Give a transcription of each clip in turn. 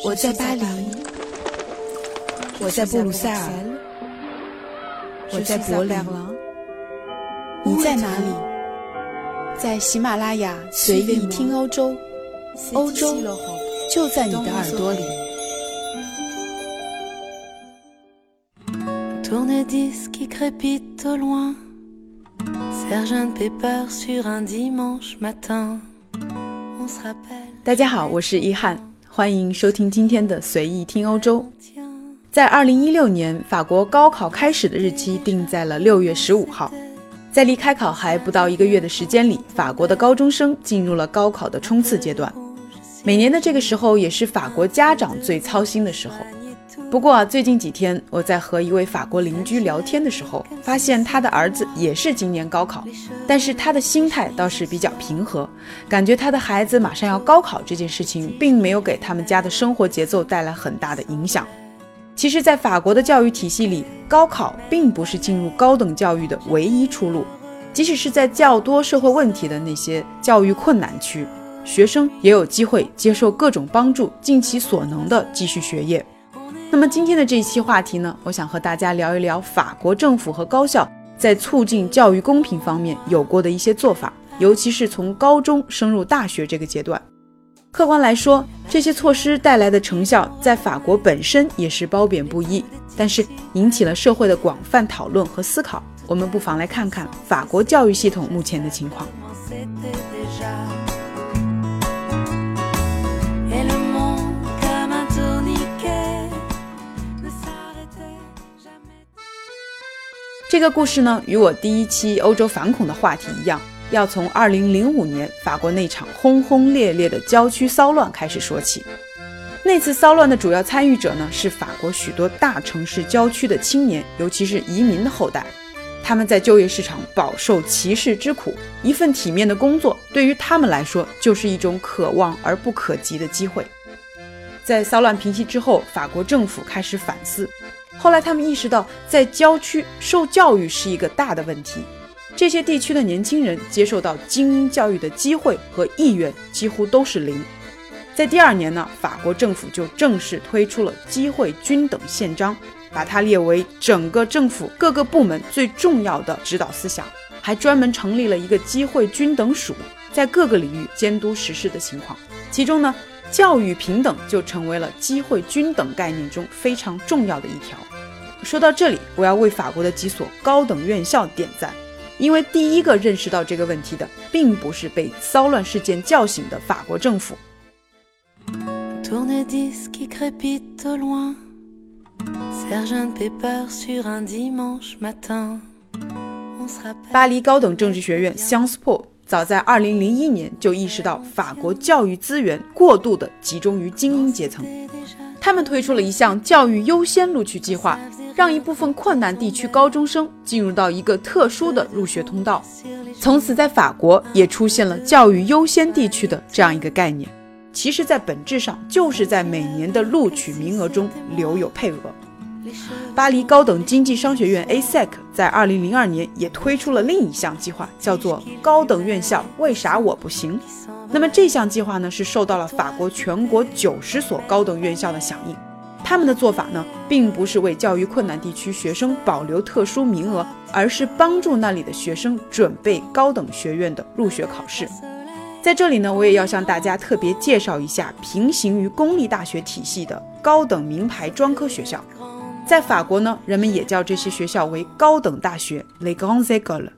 我在巴黎，我在布鲁塞尔，我在柏林，你在哪里？在喜马拉雅随意听欧洲，欧洲就在你的耳朵里。大家好，我是一翰。欢迎收听今天的随意听欧洲。在二零一六年，法国高考开始的日期定在了六月十五号。在离开考还不到一个月的时间里，法国的高中生进入了高考的冲刺阶段。每年的这个时候，也是法国家长最操心的时候。不过啊，最近几天我在和一位法国邻居聊天的时候，发现他的儿子也是今年高考，但是他的心态倒是比较平和，感觉他的孩子马上要高考这件事情，并没有给他们家的生活节奏带来很大的影响。其实，在法国的教育体系里，高考并不是进入高等教育的唯一出路，即使是在较多社会问题的那些教育困难区，学生也有机会接受各种帮助，尽其所能的继续学业。那么今天的这一期话题呢，我想和大家聊一聊法国政府和高校在促进教育公平方面有过的一些做法，尤其是从高中升入大学这个阶段。客观来说，这些措施带来的成效在法国本身也是褒贬不一，但是引起了社会的广泛讨论和思考。我们不妨来看看法国教育系统目前的情况。这个故事呢，与我第一期欧洲反恐的话题一样，要从2005年法国那场轰轰烈烈的郊区骚乱开始说起。那次骚乱的主要参与者呢，是法国许多大城市郊区的青年，尤其是移民的后代。他们在就业市场饱受歧视之苦，一份体面的工作对于他们来说就是一种可望而不可及的机会。在骚乱平息之后，法国政府开始反思。后来，他们意识到，在郊区受教育是一个大的问题。这些地区的年轻人接受到精英教育的机会和意愿几乎都是零。在第二年呢，法国政府就正式推出了机会均等宪章，把它列为整个政府各个部门最重要的指导思想，还专门成立了一个机会均等署，在各个领域监督实施的情况。其中呢，教育平等就成为了机会均等概念中非常重要的一条。说到这里，我要为法国的几所高等院校点赞，因为第一个认识到这个问题的，并不是被骚乱事件叫醒的法国政府。巴黎高等政治学院 Sciences Po 早在2001年就意识到法国教育资源过度的集中于精英阶层，他们推出了一项教育优先录取计划。让一部分困难地区高中生进入到一个特殊的入学通道，从此在法国也出现了教育优先地区的这样一个概念。其实，在本质上就是在每年的录取名额中留有配额。巴黎高等经济商学院 ASEC 在2002年也推出了另一项计划，叫做“高等院校为啥我不行”。那么这项计划呢，是受到了法国全国九十所高等院校的响应。他们的做法呢，并不是为教育困难地区学生保留特殊名额，而是帮助那里的学生准备高等学院的入学考试。在这里呢，我也要向大家特别介绍一下平行于公立大学体系的高等名牌专科学校。在法国呢，人们也叫这些学校为高等大学，legrandes gales。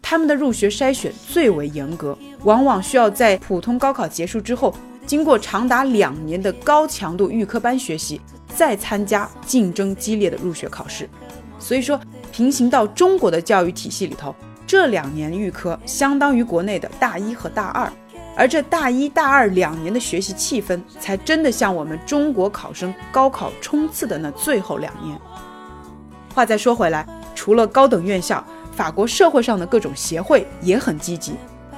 他们的入学筛选最为严格，往往需要在普通高考结束之后，经过长达两年的高强度预科班学习。再参加竞争激烈的入学考试，所以说平行到中国的教育体系里头，这两年预科相当于国内的大一和大二，而这大一大二两年的学习气氛，才真的像我们中国考生高考冲刺的那最后两年。话再说回来，除了高等院校，法国社会上的各种协会也很积极，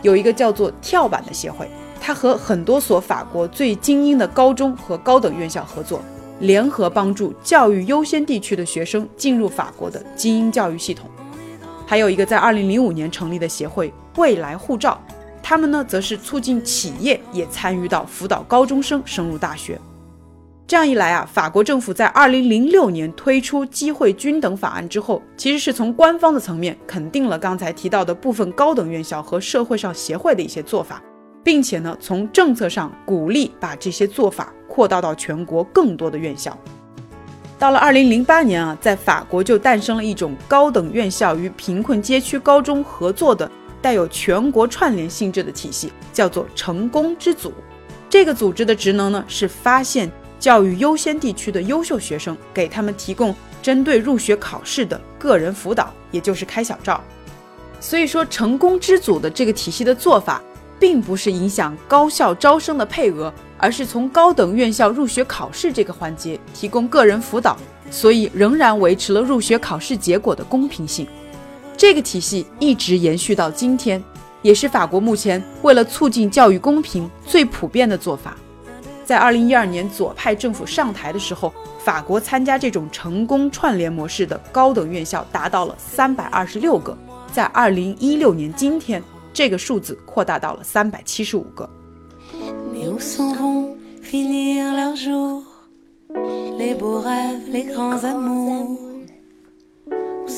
有一个叫做跳板的协会，它和很多所法国最精英的高中和高等院校合作。联合帮助教育优先地区的学生进入法国的精英教育系统，还有一个在二零零五年成立的协会“未来护照”，他们呢则是促进企业也参与到辅导高中生升入大学。这样一来啊，法国政府在二零零六年推出机会均等法案之后，其实是从官方的层面肯定了刚才提到的部分高等院校和社会上协会的一些做法，并且呢，从政策上鼓励把这些做法扩大到全国更多的院校。到了二零零八年啊，在法国就诞生了一种高等院校与贫困街区高中合作的带有全国串联性质的体系，叫做成功之组。这个组织的职能呢，是发现。教育优先地区的优秀学生，给他们提供针对入学考试的个人辅导，也就是开小灶。所以说，成功之组的这个体系的做法，并不是影响高校招生的配额，而是从高等院校入学考试这个环节提供个人辅导，所以仍然维持了入学考试结果的公平性。这个体系一直延续到今天，也是法国目前为了促进教育公平最普遍的做法。在二零一二年左派政府上台的时候，法国参加这种成功串联模式的高等院校达到了三百二十六个。在二零一六年今天，这个数字扩大到了三百七十五个。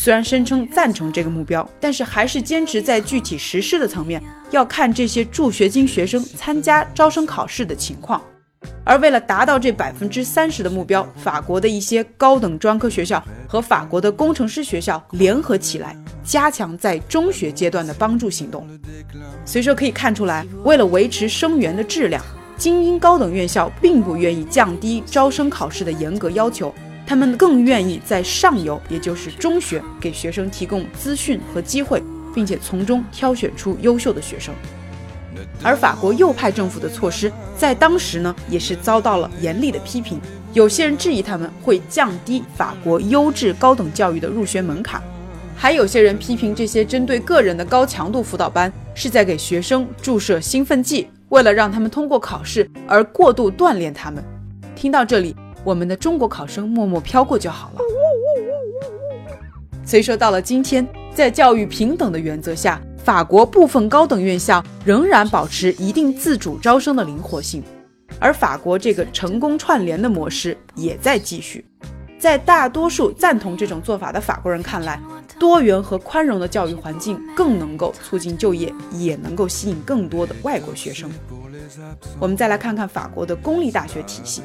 虽然声称赞成这个目标，但是还是坚持在具体实施的层面要看这些助学金学生参加招生考试的情况。而为了达到这百分之三十的目标，法国的一些高等专科学校和法国的工程师学校联合起来，加强在中学阶段的帮助行动。所以说可以看出来，为了维持生源的质量，精英高等院校并不愿意降低招生考试的严格要求，他们更愿意在上游，也就是中学，给学生提供资讯和机会，并且从中挑选出优秀的学生。而法国右派政府的措施在当时呢，也是遭到了严厉的批评。有些人质疑他们会降低法国优质高等教育的入学门槛，还有些人批评这些针对个人的高强度辅导班是在给学生注射兴奋剂，为了让他们通过考试而过度锻炼他们。听到这里，我们的中国考生默默飘过就好了。所以说，到了今天，在教育平等的原则下。法国部分高等院校仍然保持一定自主招生的灵活性，而法国这个成功串联的模式也在继续。在大多数赞同这种做法的法国人看来，多元和宽容的教育环境更能够促进就业，也能够吸引更多的外国学生。我们再来看看法国的公立大学体系，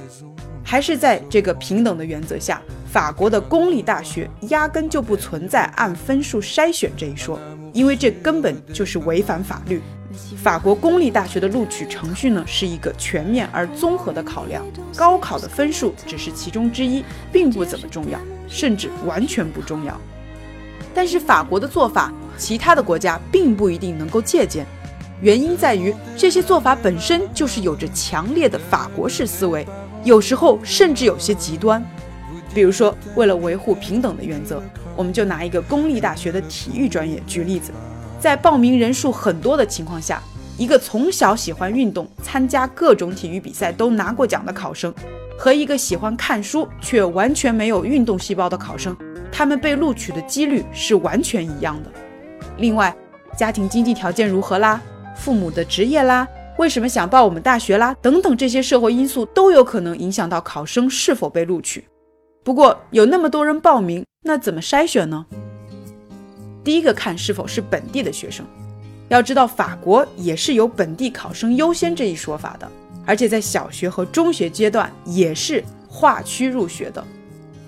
还是在这个平等的原则下，法国的公立大学压根就不存在按分数筛选这一说。因为这根本就是违反法律。法国公立大学的录取程序呢，是一个全面而综合的考量，高考的分数只是其中之一，并不怎么重要，甚至完全不重要。但是法国的做法，其他的国家并不一定能够借鉴，原因在于这些做法本身就是有着强烈的法国式思维，有时候甚至有些极端。比如说，为了维护平等的原则。我们就拿一个公立大学的体育专业举例子，在报名人数很多的情况下，一个从小喜欢运动、参加各种体育比赛都拿过奖的考生，和一个喜欢看书却完全没有运动细胞的考生，他们被录取的几率是完全一样的。另外，家庭经济条件如何啦，父母的职业啦，为什么想报我们大学啦，等等这些社会因素都有可能影响到考生是否被录取。不过，有那么多人报名。那怎么筛选呢？第一个看是否是本地的学生。要知道，法国也是有本地考生优先这一说法的，而且在小学和中学阶段也是划区入学的，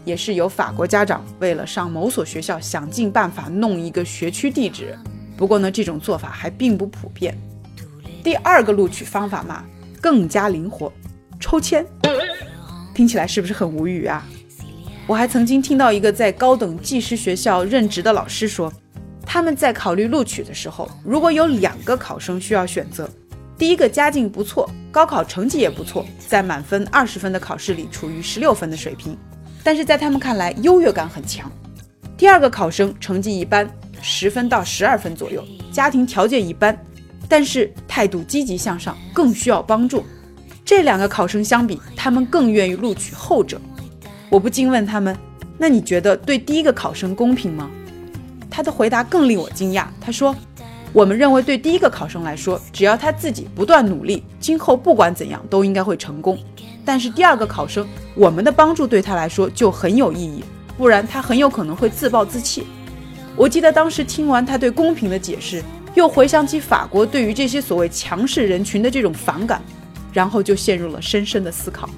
也是有法国家长为了上某所学校，想尽办法弄一个学区地址。不过呢，这种做法还并不普遍。第二个录取方法嘛，更加灵活，抽签。听起来是不是很无语啊？我还曾经听到一个在高等技师学校任职的老师说，他们在考虑录取的时候，如果有两个考生需要选择，第一个家境不错，高考成绩也不错，在满分二十分的考试里处于十六分的水平，但是在他们看来优越感很强；第二个考生成绩一般，十分到十二分左右，家庭条件一般，但是态度积极向上，更需要帮助。这两个考生相比，他们更愿意录取后者。我不禁问他们：“那你觉得对第一个考生公平吗？”他的回答更令我惊讶。他说：“我们认为对第一个考生来说，只要他自己不断努力，今后不管怎样都应该会成功。但是第二个考生，我们的帮助对他来说就很有意义，不然他很有可能会自暴自弃。”我记得当时听完他对公平的解释，又回想起法国对于这些所谓强势人群的这种反感。然后就陷入了深深的思考。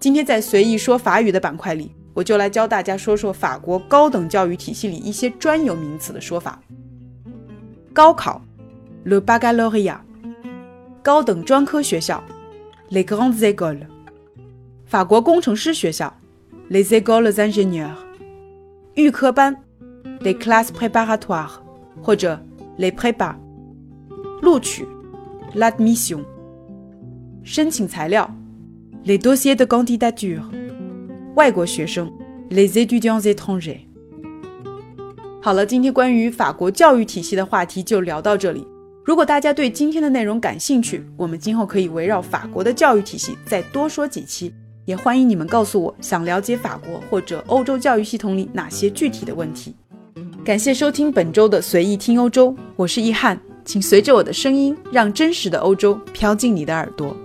今天在随意说法语的板块里，我就来教大家说说法国高等教育体系里一些专有名词的说法。高考，le baccalauréat；高等专科学校，les grandes écoles；法国工程师学校，les écoles ingénieurs；预科班，les classes préparatoires，或者。Les prépa，录取；l'admission，申请材料；les dossiers de candidature，外国学生；les étudiants étrangers。好了，今天关于法国教育体系的话题就聊到这里。如果大家对今天的内容感兴趣，我们今后可以围绕法国的教育体系再多说几期。也欢迎你们告诉我想了解法国或者欧洲教育系统里哪些具体的问题。感谢收听本周的随意听欧洲我是易汉请随着我的声音让真实的欧洲飘进你的耳朵。